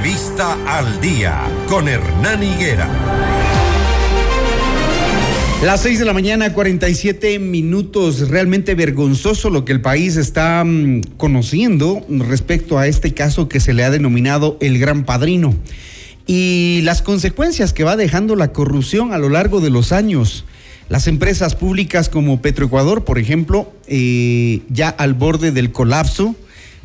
Entrevista al día con Hernán Higuera. Las 6 de la mañana, 47 minutos. Realmente vergonzoso lo que el país está mm, conociendo respecto a este caso que se le ha denominado el Gran Padrino y las consecuencias que va dejando la corrupción a lo largo de los años. Las empresas públicas como Petroecuador, por ejemplo, eh, ya al borde del colapso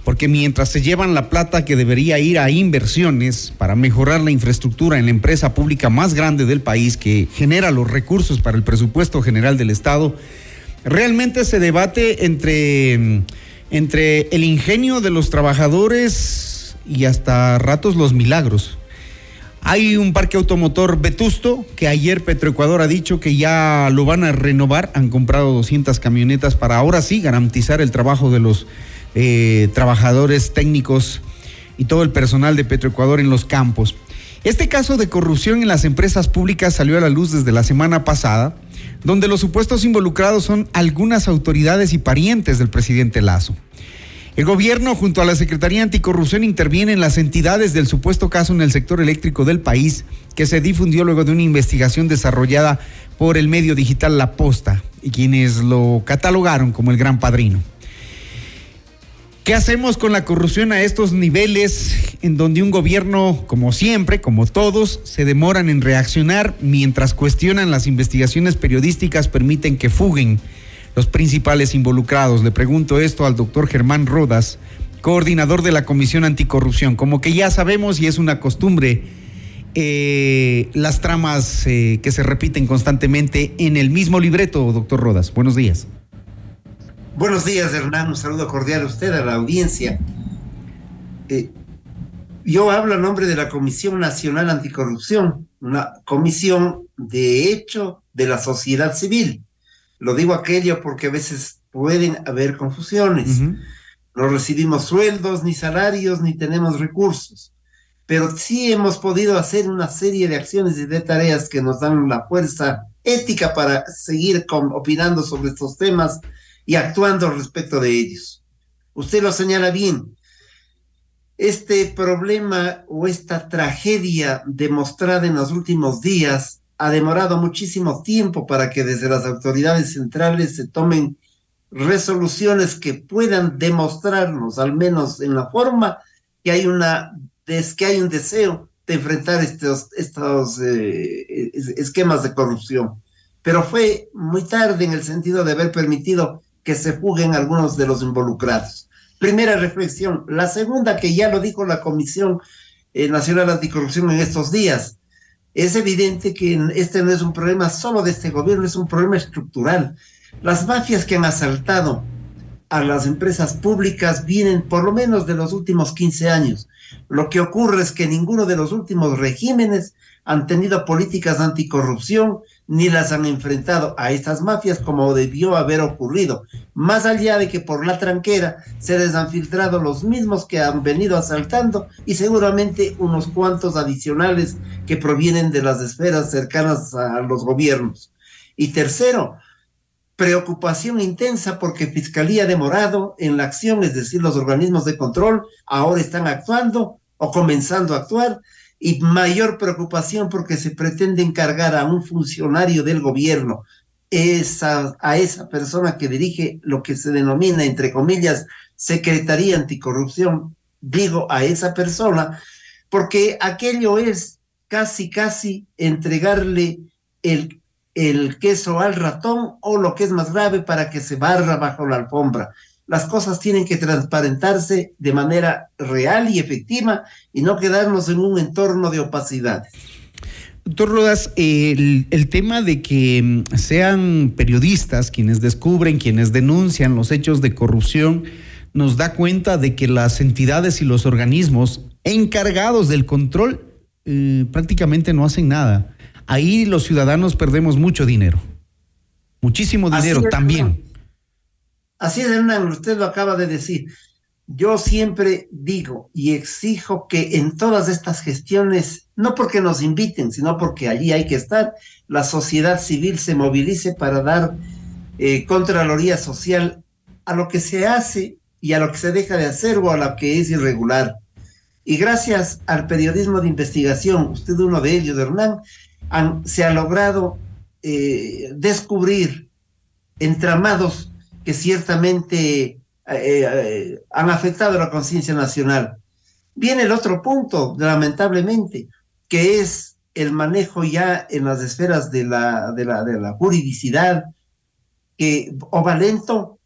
porque mientras se llevan la plata que debería ir a inversiones para mejorar la infraestructura en la empresa pública más grande del país que genera los recursos para el presupuesto general del Estado, realmente se debate entre, entre el ingenio de los trabajadores y hasta ratos los milagros. Hay un parque automotor vetusto que ayer Petroecuador ha dicho que ya lo van a renovar. Han comprado 200 camionetas para ahora sí garantizar el trabajo de los eh, trabajadores técnicos y todo el personal de Petroecuador en los campos. Este caso de corrupción en las empresas públicas salió a la luz desde la semana pasada, donde los supuestos involucrados son algunas autoridades y parientes del presidente Lazo. El gobierno junto a la Secretaría Anticorrupción interviene en las entidades del supuesto caso en el sector eléctrico del país que se difundió luego de una investigación desarrollada por el medio digital La Posta y quienes lo catalogaron como el gran padrino. ¿Qué hacemos con la corrupción a estos niveles en donde un gobierno, como siempre, como todos, se demoran en reaccionar mientras cuestionan las investigaciones periodísticas, permiten que fuguen los principales involucrados? Le pregunto esto al doctor Germán Rodas, coordinador de la Comisión Anticorrupción. Como que ya sabemos y es una costumbre eh, las tramas eh, que se repiten constantemente en el mismo libreto, doctor Rodas. Buenos días. Buenos días, Hernán. Un saludo cordial a usted, a la audiencia. Eh, yo hablo a nombre de la Comisión Nacional Anticorrupción, una comisión de hecho de la sociedad civil. Lo digo aquello porque a veces pueden haber confusiones. No recibimos sueldos, ni salarios, ni tenemos recursos. Pero sí hemos podido hacer una serie de acciones y de tareas que nos dan la fuerza ética para seguir opinando sobre estos temas y actuando respecto de ellos. Usted lo señala bien. Este problema o esta tragedia demostrada en los últimos días ha demorado muchísimo tiempo para que desde las autoridades centrales se tomen resoluciones que puedan demostrarnos, al menos en la forma, que hay una que hay un deseo de enfrentar estos, estos eh, esquemas de corrupción. Pero fue muy tarde en el sentido de haber permitido que se fuguen algunos de los involucrados. Primera reflexión. La segunda, que ya lo dijo la Comisión eh, Nacional Anticorrupción en estos días, es evidente que este no es un problema solo de este gobierno, es un problema estructural. Las mafias que han asaltado a las empresas públicas vienen por lo menos de los últimos 15 años. Lo que ocurre es que ninguno de los últimos regímenes han tenido políticas anticorrupción ni las han enfrentado a estas mafias como debió haber ocurrido, más allá de que por la tranquera se les han filtrado los mismos que han venido asaltando y seguramente unos cuantos adicionales que provienen de las esferas cercanas a los gobiernos. Y tercero, preocupación intensa porque Fiscalía ha demorado en la acción, es decir, los organismos de control ahora están actuando o comenzando a actuar y mayor preocupación porque se pretende encargar a un funcionario del gobierno, esa, a esa persona que dirige lo que se denomina, entre comillas, Secretaría Anticorrupción, digo a esa persona, porque aquello es casi, casi entregarle el, el queso al ratón o lo que es más grave para que se barra bajo la alfombra las cosas tienen que transparentarse de manera real y efectiva y no quedarnos en un entorno de opacidad. Doctor Rodas, el, el, tema de que mm, sean periodistas quienes descubren, quienes denuncian los hechos de corrupción, nos da cuenta de que las entidades y los organismos encargados del control eh, prácticamente no hacen nada. Ahí los ciudadanos perdemos mucho dinero, muchísimo dinero también. Así es, Hernán, usted lo acaba de decir. Yo siempre digo y exijo que en todas estas gestiones, no porque nos inviten, sino porque allí hay que estar, la sociedad civil se movilice para dar eh, contraloría social a lo que se hace y a lo que se deja de hacer o a lo que es irregular. Y gracias al periodismo de investigación, usted uno de ellos, Hernán, se ha logrado eh, descubrir entramados que ciertamente eh, eh, han afectado la conciencia nacional. Viene el otro punto, lamentablemente, que es el manejo ya en las esferas de la, de la, de la juridicidad, que o va lento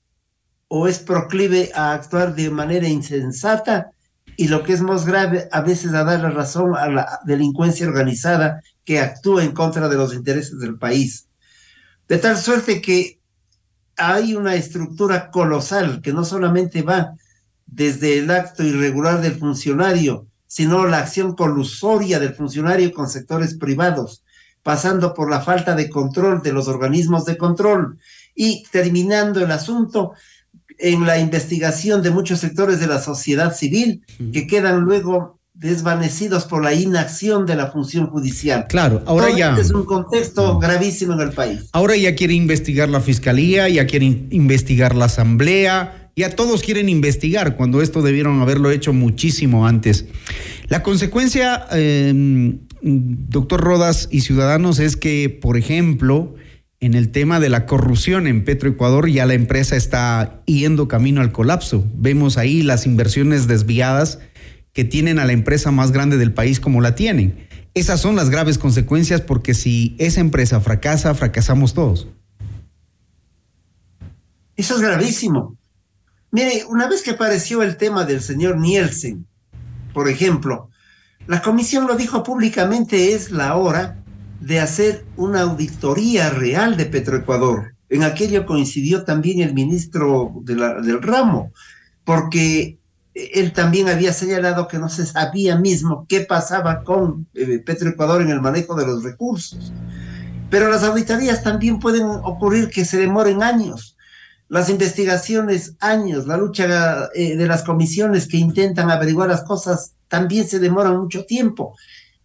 o es proclive a actuar de manera insensata y lo que es más grave, a veces a dar la razón a la delincuencia organizada que actúa en contra de los intereses del país. De tal suerte que hay una estructura colosal que no solamente va desde el acto irregular del funcionario, sino la acción colusoria del funcionario con sectores privados, pasando por la falta de control de los organismos de control y terminando el asunto en la investigación de muchos sectores de la sociedad civil que quedan luego desvanecidos por la inacción de la función judicial. Claro, ahora ya. Este es un contexto gravísimo en el país. Ahora ya quiere investigar la fiscalía, ya quiere investigar la asamblea, ya todos quieren investigar cuando esto debieron haberlo hecho muchísimo antes. La consecuencia, em, doctor Rodas y ciudadanos, es que, por ejemplo, en el tema de la corrupción en Petroecuador ya la empresa está yendo camino al colapso. Vemos ahí las inversiones desviadas que tienen a la empresa más grande del país como la tienen. Esas son las graves consecuencias porque si esa empresa fracasa, fracasamos todos. Eso es gravísimo. Mire, una vez que apareció el tema del señor Nielsen, por ejemplo, la comisión lo dijo públicamente, es la hora de hacer una auditoría real de Petroecuador. En aquello coincidió también el ministro del ramo, porque él también había señalado que no se sabía mismo qué pasaba con eh, Petroecuador en el manejo de los recursos. Pero las auditorías también pueden ocurrir que se demoren años. Las investigaciones, años, la lucha eh, de las comisiones que intentan averiguar las cosas también se demoran mucho tiempo.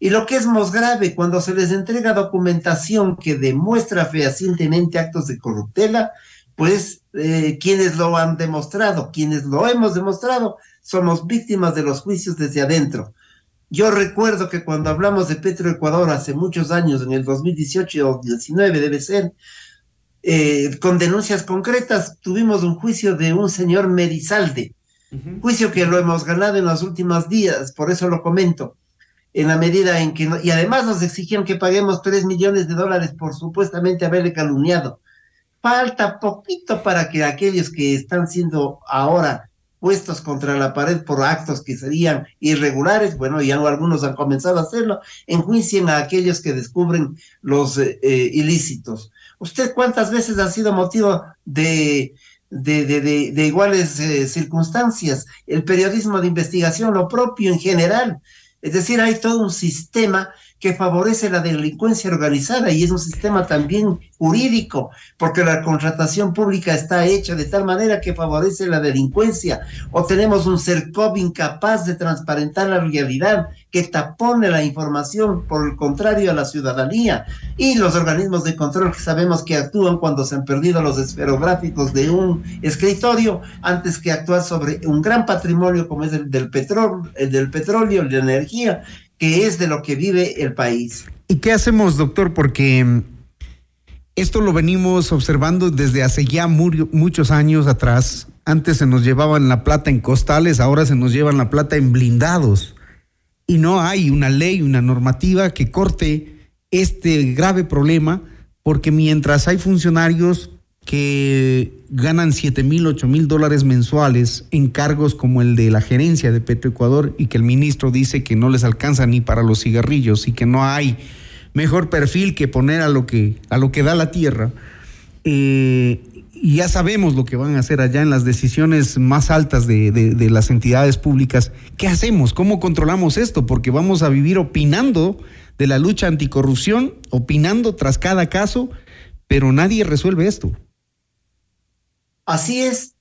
Y lo que es más grave, cuando se les entrega documentación que demuestra fehacientemente actos de corruptela, pues eh, quienes lo han demostrado, quienes lo hemos demostrado, somos víctimas de los juicios desde adentro. Yo recuerdo que cuando hablamos de Petroecuador hace muchos años, en el 2018 o 2019 debe ser, eh, con denuncias concretas, tuvimos un juicio de un señor Merizalde, juicio que lo hemos ganado en los últimos días, por eso lo comento en la medida en que, y además nos exigían que paguemos tres millones de dólares por supuestamente haberle calumniado. Falta poquito para que aquellos que están siendo ahora puestos contra la pared por actos que serían irregulares, bueno, ya algunos han comenzado a hacerlo, enjuicien a aquellos que descubren los eh, eh, ilícitos. ¿Usted cuántas veces ha sido motivo de, de, de, iguales eh, circunstancias? El periodismo de investigación, lo propio en general, es decir, hay todo un sistema que favorece la delincuencia organizada y es un sistema también jurídico, porque la contratación pública está hecha de tal manera que favorece la delincuencia, o tenemos un CERCOV incapaz de transparentar la realidad, que tapone la información, por el contrario, a la ciudadanía, y los organismos de control que sabemos que actúan cuando se han perdido los esferográficos de un escritorio, antes que actuar sobre un gran patrimonio como es el del petróleo, el del petróleo, la energía, que es de lo que vive el país. ¿Y qué hacemos, doctor? Porque mm, esto lo venimos observando desde hace ya muchos años atrás. Antes se nos llevaban la plata en costales, ahora se nos llevan la plata en blindados. Y no hay una ley, una normativa que corte este grave problema, porque mientras hay funcionarios que ganan 7 mil, 8 mil dólares mensuales en cargos como el de la gerencia de Petroecuador y que el ministro dice que no les alcanza ni para los cigarrillos y que no hay mejor perfil que poner a lo que, a lo que da la tierra. Eh, y ya sabemos lo que van a hacer allá en las decisiones más altas de, de las entidades públicas. ¿Qué hacemos? ¿Cómo controlamos esto? Porque vamos a vivir opinando de la lucha anticorrupción, opinando tras cada caso, pero nadie resuelve esto. Así es,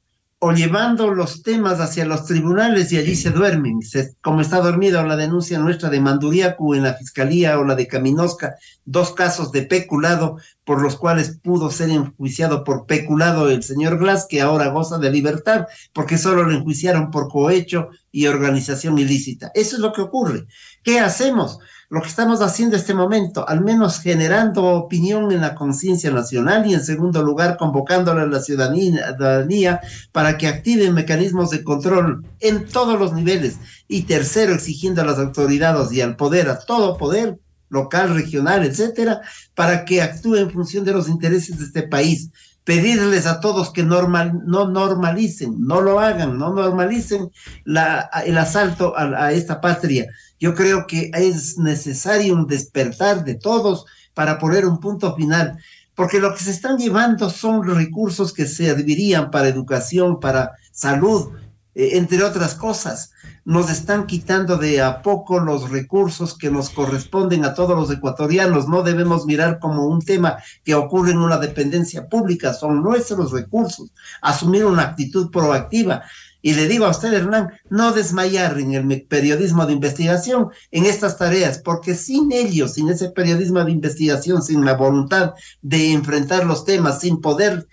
o llevando los temas hacia los tribunales y allí se duermen, como está dormida la denuncia nuestra de Manduriacu en la fiscalía o la de Caminosca, dos casos de peculado por los cuales pudo ser enjuiciado por peculado el señor Glass, que ahora goza de libertad, porque solo lo enjuiciaron por cohecho y organización ilícita. Eso es lo que ocurre. ¿Qué hacemos? Lo que estamos haciendo en este momento, al menos generando opinión en la conciencia nacional y en segundo lugar convocándole a la ciudadanía para que activen mecanismos de control en todos los niveles y tercero exigiendo a las autoridades y al poder, a todo poder, local, regional, etcétera, para que actúe en función de los intereses de este país. Pedirles a todos que normal, no normalicen, no lo hagan, no normalicen el asalto a, a esta patria. Yo creo que es necesario un despertar de todos para poner un punto final, porque lo que se están llevando son recursos que servirían para educación, para salud, eh, entre otras cosas. Nos están quitando de a poco los recursos que nos corresponden a todos los ecuatorianos. No debemos mirar como un tema que ocurre en una dependencia pública, son nuestros recursos. Asumir una actitud proactiva. Y le digo a usted, Hernán, no desmayar en el periodismo de investigación en estas tareas, porque sin ellos, sin ese periodismo de investigación, sin la voluntad de enfrentar los temas, sin poder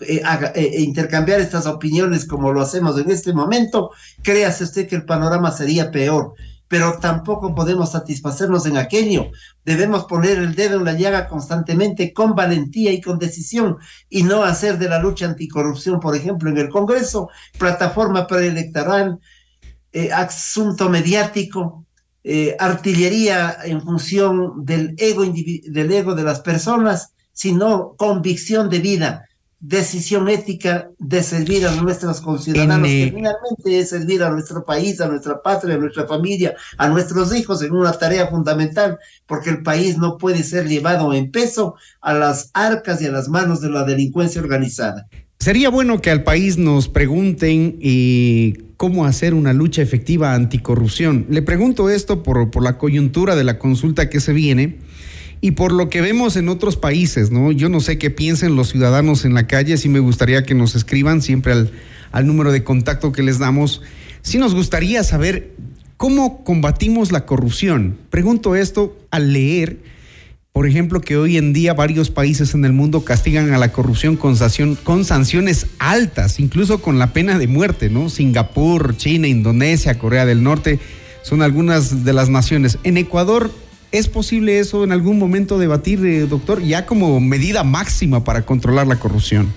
eh, eh, eh, intercambiar estas opiniones como lo hacemos en este momento, créase usted que el panorama sería peor. Pero tampoco podemos satisfacernos en aquello. Debemos poner el dedo en la llaga constantemente con valentía y con decisión y no hacer de la lucha anticorrupción, por ejemplo, en el Congreso, plataforma preelectoral, asunto mediático, artillería en función del ego, del ego de las personas, sino convicción de vida decisión ética de servir a nuestros conciudadanos, que finalmente es servir a nuestro país, a nuestra patria, a nuestra familia, a nuestros hijos en una tarea fundamental, porque el país no puede ser llevado en peso a las arcas y a las manos de la delincuencia organizada. Sería bueno que al país nos pregunten y cómo hacer una lucha efectiva anticorrupción. Le pregunto esto por, por la coyuntura de la consulta que se viene y por lo que vemos en otros países, ¿no? Yo no sé qué piensen los ciudadanos en la calle, sí me gustaría que nos escriban siempre al, número de contacto que les damos. Sí nos gustaría saber cómo combatimos la corrupción. Pregunto esto al leer, por ejemplo, que hoy en día varios países en el mundo castigan a la corrupción con, con sanciones altas, incluso con la pena de muerte, ¿no? Singapur, China, Indonesia, Corea del Norte son algunas de las naciones. En Ecuador ¿Es posible eso en algún momento debatir, eh, doctor, ya como medida máxima para controlar la corrupción?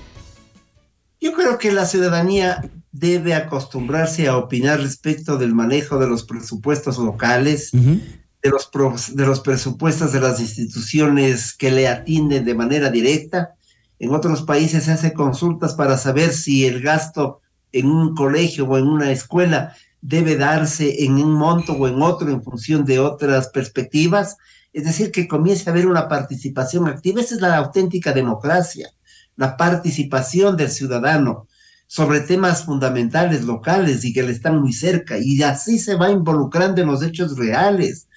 Yo creo que la ciudadanía debe acostumbrarse a opinar respecto del manejo de los presupuestos locales, de, los de los presupuestos de las instituciones que le atienden de manera directa. En otros países se hace consultas para saber si el gasto en un colegio o en una escuela debe darse en un monto o en otro en función de otras perspectivas. Es decir, que comience a haber una participación activa. Esa es la auténtica democracia, la participación del ciudadano sobre temas fundamentales locales y que le están muy cerca. Y así se va involucrando en los hechos reales.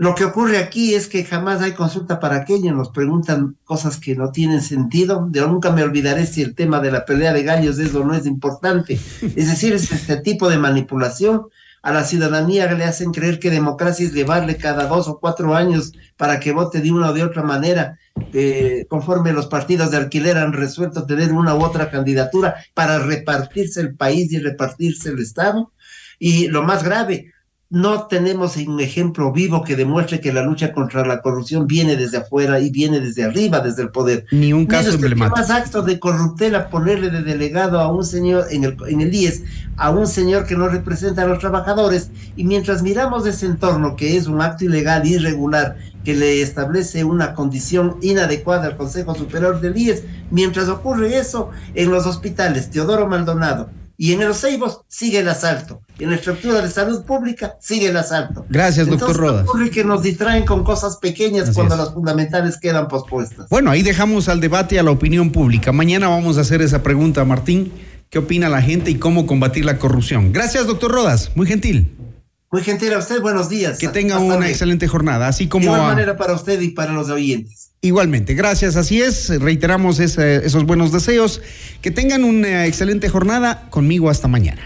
Lo que ocurre aquí es que jamás hay consulta para aquello, nos preguntan cosas que no tienen sentido. Yo nunca me olvidaré si el tema de la pelea de gallos es o no es importante. Es decir, es este tipo de manipulación. A la ciudadanía le hacen creer que democracia es llevarle cada dos o cuatro años para que vote de una o de otra manera, eh, conforme los partidos de alquiler han resuelto tener una u otra candidatura para repartirse el país y repartirse el Estado. Y lo más grave, no tenemos un ejemplo vivo que demuestre que la lucha contra la corrupción viene desde afuera y viene desde arriba, desde el poder. Ni un caso emblemático. más actos de corruptela ponerle de delegado a un señor en el, en el IES, a un señor que no representa a los trabajadores, y mientras miramos ese entorno que es un acto ilegal, irregular, que le establece una condición inadecuada al Consejo Superior del IES, mientras ocurre eso en los hospitales, Teodoro Maldonado, y en los Ceibos sigue el asalto. En la estructura de salud pública sigue el asalto. Gracias, doctor Rodas. Ocurre que nos distraen con cosas pequeñas cuando las fundamentales quedan pospuestas. Bueno, ahí dejamos al debate a la opinión pública. Mañana vamos a hacer esa pregunta, Martín. ¿Qué opina la gente y cómo combatir la corrupción? Gracias, doctor Rodas. Muy gentil. Muy gentil a usted, buenos días. Que tenga una excelente jornada, así como... De igual manera para usted y para los oyentes. Igualmente, gracias. Así es, reiteramos esos buenos deseos. Que tengan una excelente jornada. Conmigo hasta mañana.